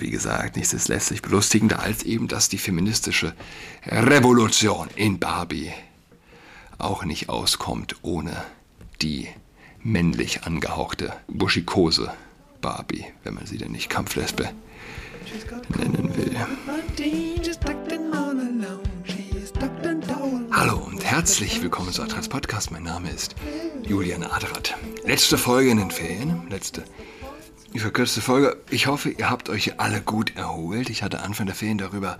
Wie gesagt, nichts ist letztlich belustigender als eben, dass die feministische Revolution in Barbie auch nicht auskommt ohne die männlich angehauchte buschikose Barbie, wenn man sie denn nicht Kampflesbe nennen will. Hallo und herzlich willkommen zu Adrats Podcast. Mein Name ist Julian Adrat. Letzte Folge in den Ferien, letzte verkürzte Folge. Ich hoffe, ihr habt euch alle gut erholt. Ich hatte Anfang der Ferien darüber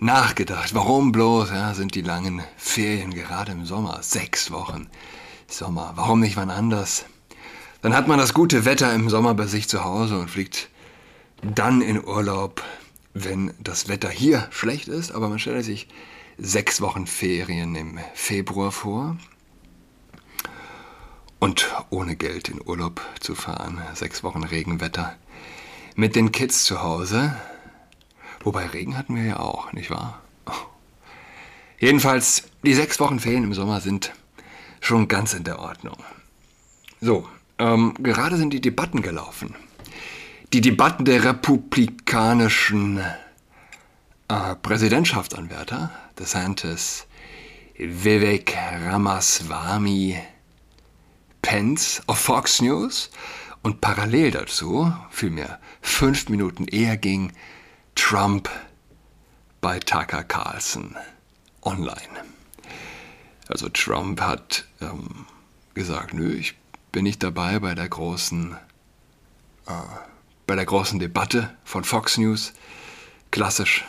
nachgedacht. Warum bloß ja, sind die langen Ferien gerade im Sommer? Sechs Wochen Sommer. Warum nicht wann anders? Dann hat man das gute Wetter im Sommer bei sich zu Hause und fliegt dann in Urlaub, wenn das Wetter hier schlecht ist. Aber man stellt sich sechs Wochen Ferien im Februar vor und ohne Geld in Urlaub zu fahren. Sechs Wochen Regenwetter. Mit den Kids zu Hause. Wobei Regen hatten wir ja auch, nicht wahr? Jedenfalls, die sechs Wochen Ferien im Sommer sind schon ganz in der Ordnung. So, ähm, gerade sind die Debatten gelaufen. Die Debatten der republikanischen äh, Präsidentschaftsanwärter, DeSantis, Vivek Ramaswamy, Pence auf Fox News und parallel dazu, vielmehr fünf Minuten eher ging Trump bei Tucker Carlson online. Also Trump hat ähm, gesagt, nö, ich bin nicht dabei bei der großen, äh, bei der großen Debatte von Fox News. Klassisch,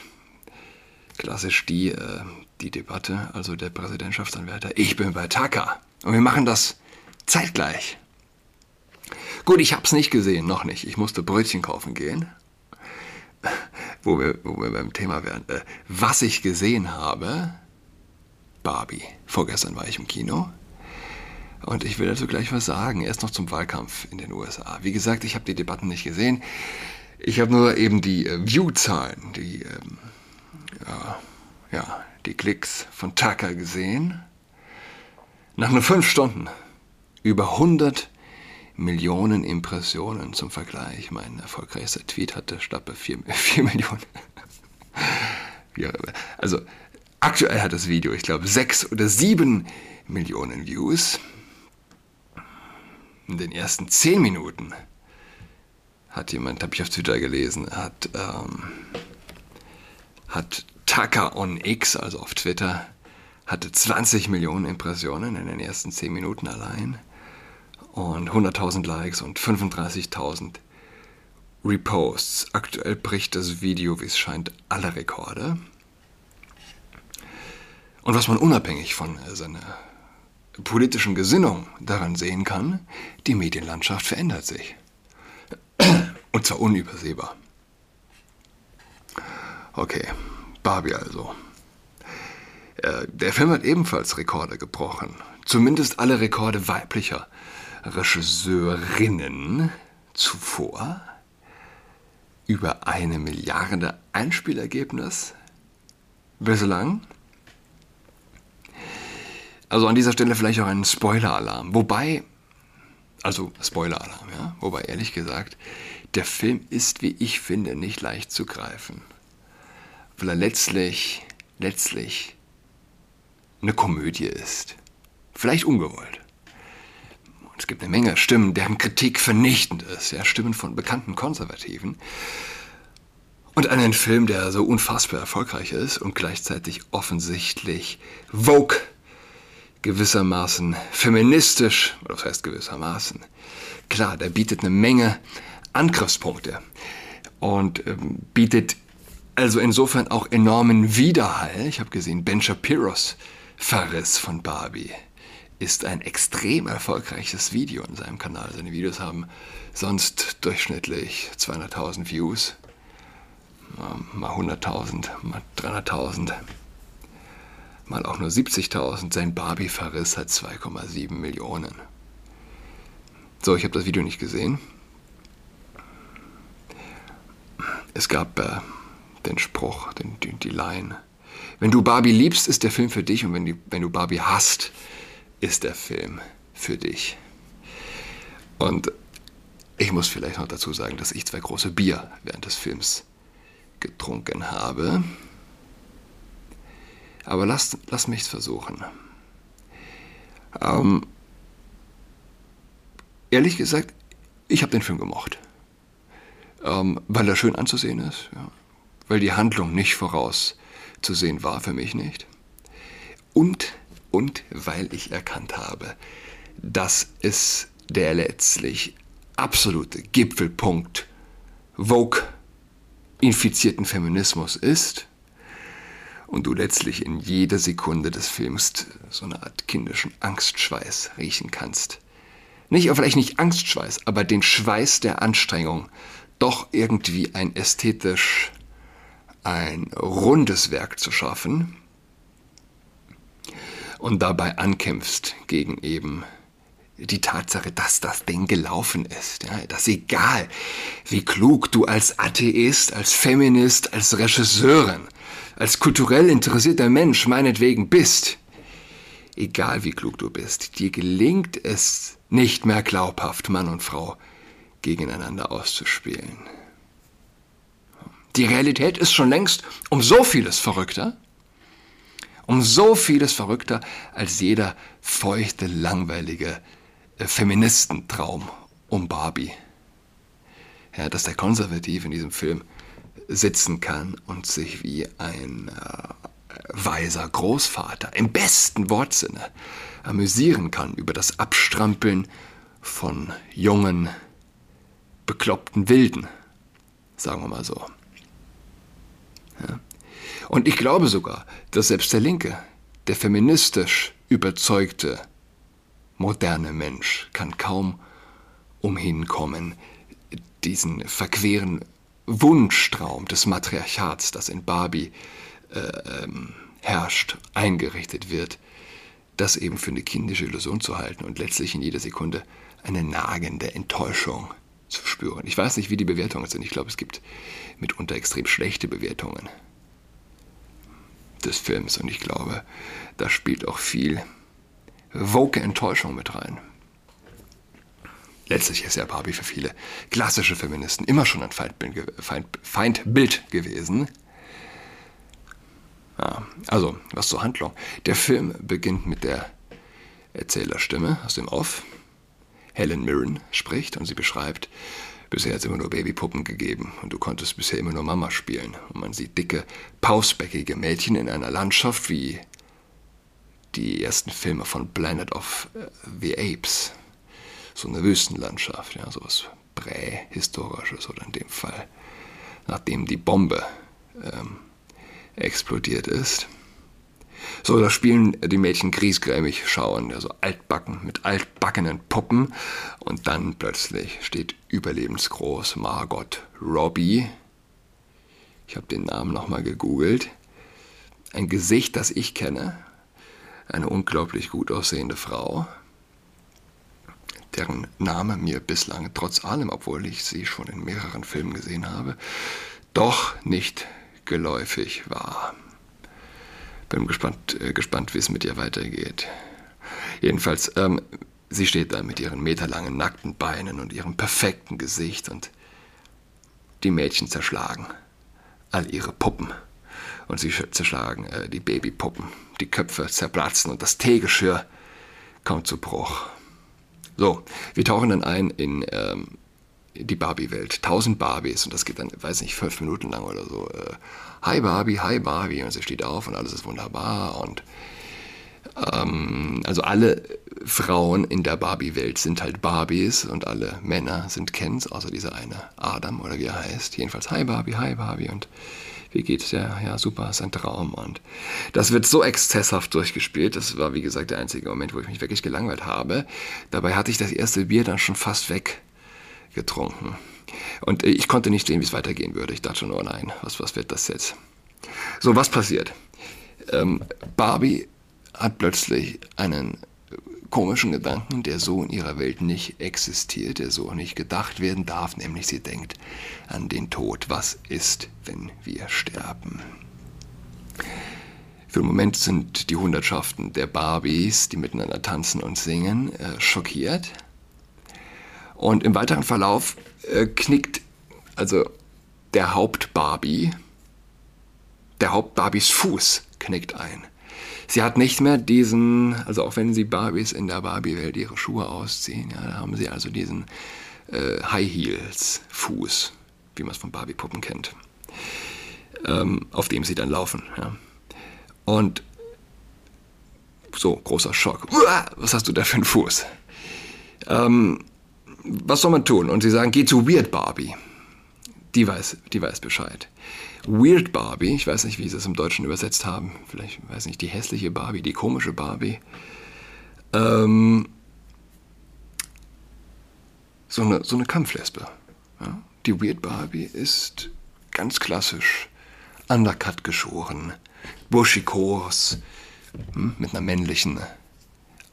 klassisch die, äh, die Debatte, also der Präsidentschaftsanwärter. Ich bin bei Tucker. Und wir machen das Zeitgleich. Gut, ich habe es nicht gesehen, noch nicht. Ich musste Brötchen kaufen gehen. Wo wir, wo wir beim Thema wären. Äh, was ich gesehen habe, Barbie. Vorgestern war ich im Kino. Und ich will dazu gleich was sagen. Erst noch zum Wahlkampf in den USA. Wie gesagt, ich habe die Debatten nicht gesehen. Ich habe nur eben die äh, View-Zahlen, die, ähm, ja, ja, die Klicks von Tucker gesehen. Nach nur fünf Stunden über 100 Millionen Impressionen zum Vergleich. Mein erfolgreichster Tweet hatte Stappe 4, 4 Millionen. also aktuell hat das Video, ich glaube, 6 oder 7 Millionen Views. In den ersten 10 Minuten hat jemand, habe ich auf Twitter gelesen, hat, ähm, hat Tucker on X, also auf Twitter, hatte 20 Millionen Impressionen in den ersten 10 Minuten allein und 100.000 Likes und 35.000 Reposts. Aktuell bricht das Video, wie es scheint, alle Rekorde. Und was man unabhängig von seiner politischen Gesinnung daran sehen kann, die Medienlandschaft verändert sich. Und zwar unübersehbar. Okay, Barbie also. Äh, der Film hat ebenfalls Rekorde gebrochen. Zumindest alle Rekorde weiblicher Regisseurinnen zuvor über eine Milliarde Einspielergebnis bislang. Also an dieser Stelle vielleicht auch ein Spoiler-Alarm. Wobei, also Spoiler-Alarm, ja. Wobei ehrlich gesagt, der Film ist, wie ich finde, nicht leicht zu greifen. Weil er letztlich, letztlich eine Komödie ist. Vielleicht ungewollt. Es gibt eine Menge Stimmen, deren Kritik vernichtend ist, ja, Stimmen von bekannten Konservativen. Und einen Film, der so unfassbar erfolgreich ist und gleichzeitig offensichtlich Vogue gewissermaßen feministisch, oder was heißt gewissermaßen? Klar, der bietet eine Menge Angriffspunkte und ähm, bietet also insofern auch enormen Widerhall. Ich habe gesehen, Ben Shapiros Verriss von Barbie ist ein extrem erfolgreiches Video in seinem Kanal. Seine Videos haben sonst durchschnittlich 200.000 Views, mal 100.000, mal 300.000, mal auch nur 70.000. Sein Barbie-Verriss hat 2,7 Millionen. So, ich habe das Video nicht gesehen. Es gab äh, den Spruch, den, die, die Line. Wenn du Barbie liebst, ist der Film für dich und wenn, die, wenn du Barbie hasst, ist der Film für dich. Und Ich muss vielleicht noch dazu sagen, dass ich zwei große Bier während des Films getrunken habe. Aber lass, lass mich versuchen. Ähm, ehrlich gesagt, ich habe den Film gemocht. Ähm, weil er schön anzusehen ist, ja. weil die Handlung nicht vorauszusehen war, für mich nicht. Und, und weil ich erkannt habe, dass es der letztlich absolute Gipfelpunkt Vogue infizierten Feminismus ist und du letztlich in jeder Sekunde des Films so eine Art kindischen Angstschweiß riechen kannst. Nicht, vielleicht nicht Angstschweiß, aber den Schweiß der Anstrengung, doch irgendwie ein ästhetisch, ein rundes Werk zu schaffen und dabei ankämpfst gegen eben die Tatsache, dass das Ding gelaufen ist. Ja, dass egal, wie klug du als Atheist, als Feminist, als Regisseurin, als kulturell interessierter Mensch meinetwegen bist, egal wie klug du bist, dir gelingt es nicht mehr glaubhaft, Mann und Frau gegeneinander auszuspielen. Die Realität ist schon längst um so vieles verrückter, um so vieles verrückter als jeder feuchte, langweilige äh, Feministentraum um Barbie. Ja, dass der Konservativ in diesem Film sitzen kann und sich wie ein äh, weiser Großvater im besten Wortsinne amüsieren kann über das Abstrampeln von jungen, bekloppten Wilden, sagen wir mal so. Ja. Und ich glaube sogar, dass selbst der Linke, der feministisch überzeugte moderne Mensch kann kaum umhin kommen, diesen verqueren Wunschtraum des Matriarchats, das in Barbie äh, ähm, herrscht, eingerichtet wird, das eben für eine kindische Illusion zu halten und letztlich in jeder Sekunde eine nagende Enttäuschung zu spüren. Ich weiß nicht, wie die Bewertungen sind. Ich glaube, es gibt mitunter extrem schlechte Bewertungen des Films und ich glaube, da spielt auch viel woke Enttäuschung mit rein. Letztlich ist ja Barbie für viele klassische Feministen immer schon ein Feindbild, Feindbild gewesen. Ja, also, was zur Handlung. Der Film beginnt mit der Erzählerstimme aus dem Off. Helen Mirren spricht und sie beschreibt, bisher hat es immer nur Babypuppen gegeben und du konntest bisher immer nur Mama spielen. Und man sieht dicke, pausbäckige Mädchen in einer Landschaft wie die ersten Filme von Planet of äh, the Apes. So eine Wüstenlandschaft, ja, sowas prähistorisches oder in dem Fall, nachdem die Bombe ähm, explodiert ist. So, da spielen die Mädchen griesgrämig schauen, also altbacken mit altbackenen Puppen. Und dann plötzlich steht überlebensgroß Margot Robbie. Ich habe den Namen nochmal gegoogelt. Ein Gesicht, das ich kenne, eine unglaublich gut aussehende Frau, deren Name mir bislang trotz allem, obwohl ich sie schon in mehreren Filmen gesehen habe, doch nicht geläufig war. Bin gespannt, äh, gespannt wie es mit ihr weitergeht. Jedenfalls, ähm, sie steht da mit ihren meterlangen nackten Beinen und ihrem perfekten Gesicht und die Mädchen zerschlagen all ihre Puppen und sie zerschlagen äh, die Babypuppen. Die Köpfe zerplatzen und das Teegeschirr kommt zu Bruch. So, wir tauchen dann ein in ähm, die Barbie-Welt. Tausend Barbies und das geht dann, weiß nicht, fünf Minuten lang oder so. Äh, hi Barbie, hi Barbie und sie steht auf und alles ist wunderbar und ähm, also alle Frauen in der Barbie-Welt sind halt Barbies und alle Männer sind Kens, außer dieser eine Adam oder wie er heißt. Jedenfalls hi Barbie, hi Barbie und wie geht's? Ja, ja, super, ist ein Traum. Und das wird so exzesshaft durchgespielt. Das war, wie gesagt, der einzige Moment, wo ich mich wirklich gelangweilt habe. Dabei hatte ich das erste Bier dann schon fast weggetrunken. Und ich konnte nicht sehen, wie es weitergehen würde. Ich dachte schon, oh nein, was, was wird das jetzt? So, was passiert? Ähm, Barbie hat plötzlich einen komischen Gedanken, der so in ihrer Welt nicht existiert, der so nicht gedacht werden darf, nämlich sie denkt an den Tod. Was ist, wenn wir sterben? Für den Moment sind die Hundertschaften der Barbies, die miteinander tanzen und singen, äh, schockiert. Und im weiteren Verlauf äh, knickt also der Haupt-Barbie, der Haupt-Barbies Fuß knickt ein. Sie hat nicht mehr diesen, also auch wenn sie Barbies in der Barbie-Welt ihre Schuhe ausziehen, ja, da haben sie also diesen äh, High Heels Fuß, wie man es von Barbie-Puppen kennt, ähm, auf dem sie dann laufen. Ja. Und so, großer Schock. Uah, was hast du da für einen Fuß? Ähm, was soll man tun? Und sie sagen, geh zu Weird Barbie. Die weiß, die weiß Bescheid. Weird Barbie, ich weiß nicht, wie sie es im Deutschen übersetzt haben. Vielleicht, weiß nicht, die hässliche Barbie, die komische Barbie. Ähm, so eine, so eine Kampflesbe. Ja? Die Weird Barbie ist ganz klassisch undercut geschoren, buschikos, hm, mit einer männlichen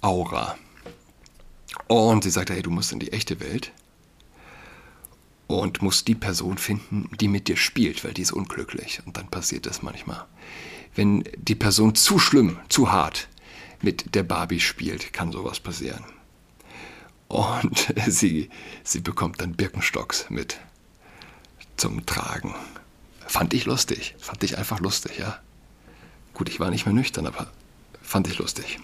Aura. Und sie sagt, hey, du musst in die echte Welt und musst die Person finden, die mit dir spielt, weil die ist unglücklich. Und dann passiert das manchmal. Wenn die Person zu schlimm, zu hart mit der Barbie spielt, kann sowas passieren. Und sie, sie bekommt dann Birkenstocks mit zum Tragen. Fand ich lustig. Fand ich einfach lustig, ja. Gut, ich war nicht mehr nüchtern, aber fand ich lustig.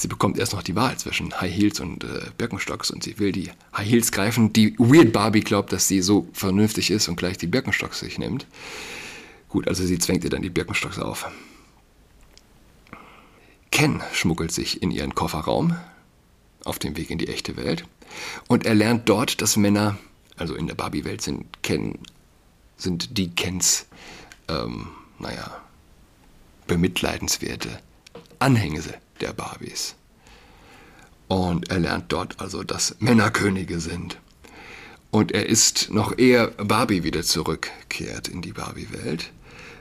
Sie bekommt erst noch die Wahl zwischen High Heels und äh, Birkenstocks und sie will die High Heels greifen. Die Weird Barbie glaubt, dass sie so vernünftig ist und gleich die Birkenstocks sich nimmt. Gut, also sie zwängt ihr dann die Birkenstocks auf. Ken schmuggelt sich in ihren Kofferraum auf dem Weg in die echte Welt und er lernt dort, dass Männer, also in der Barbie-Welt sind Ken, sind die Kens, ähm, naja, bemitleidenswerte Anhängsel der Barbies. Und er lernt dort also, dass Männer Könige sind. Und er ist noch eher Barbie wieder zurückkehrt in die Barbie-Welt,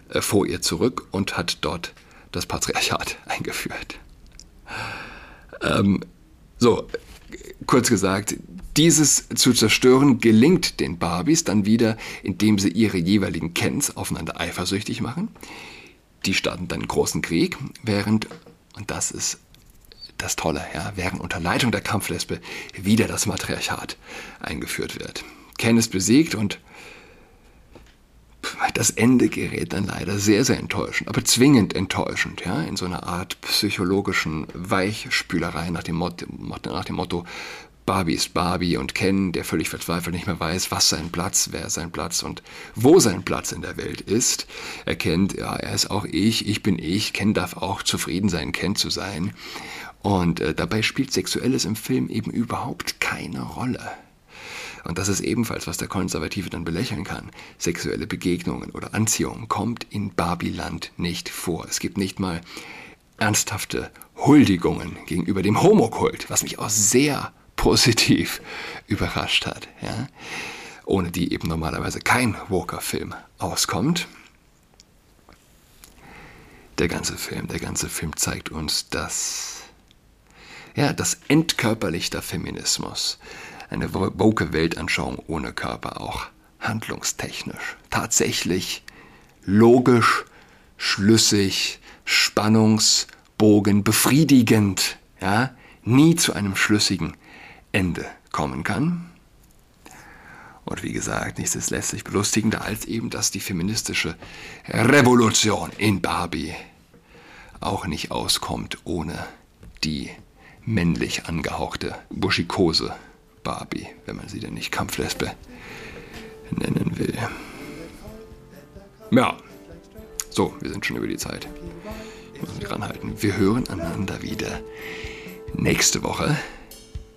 äh, vor ihr zurück und hat dort das Patriarchat eingeführt. Ähm, so, kurz gesagt, dieses zu zerstören gelingt den Barbies dann wieder, indem sie ihre jeweiligen Kens aufeinander eifersüchtig machen. Die starten dann einen großen Krieg, während und das ist das Tolle, ja, während unter Leitung der Kampflesbe wieder das Matriarchat eingeführt wird. Ken ist besiegt und das Ende gerät dann leider sehr, sehr enttäuschend, aber zwingend enttäuschend, ja, in so einer Art psychologischen Weichspülerei nach dem Motto, nach dem Motto Barbie ist Barbie und Ken, der völlig verzweifelt nicht mehr weiß, was sein Platz, wer sein Platz und wo sein Platz in der Welt ist. Er kennt, ja, er ist auch ich, ich bin ich, Ken darf auch zufrieden sein, Ken zu sein. Und äh, dabei spielt Sexuelles im Film eben überhaupt keine Rolle. Und das ist ebenfalls, was der Konservative dann belächeln kann. Sexuelle Begegnungen oder Anziehung kommt in Barbiland nicht vor. Es gibt nicht mal ernsthafte Huldigungen gegenüber dem Homokult, was mich auch sehr positiv überrascht hat, ja? ohne die eben normalerweise kein Walker-Film auskommt. Der ganze Film, der ganze Film zeigt uns, dass ja, das entkörperlichter Feminismus, eine woke Weltanschauung ohne Körper, auch handlungstechnisch, tatsächlich logisch, schlüssig, spannungsbogen, befriedigend, ja, nie zu einem schlüssigen Ende kommen kann. Und wie gesagt, nichts ist letztlich belustigender als eben, dass die feministische Revolution in Barbie auch nicht auskommt ohne die männlich angehauchte buschikose Barbie, wenn man sie denn nicht Kampflesbe nennen will. Ja, so, wir sind schon über die Zeit. Ich muss mich ranhalten. Wir hören einander wieder nächste Woche.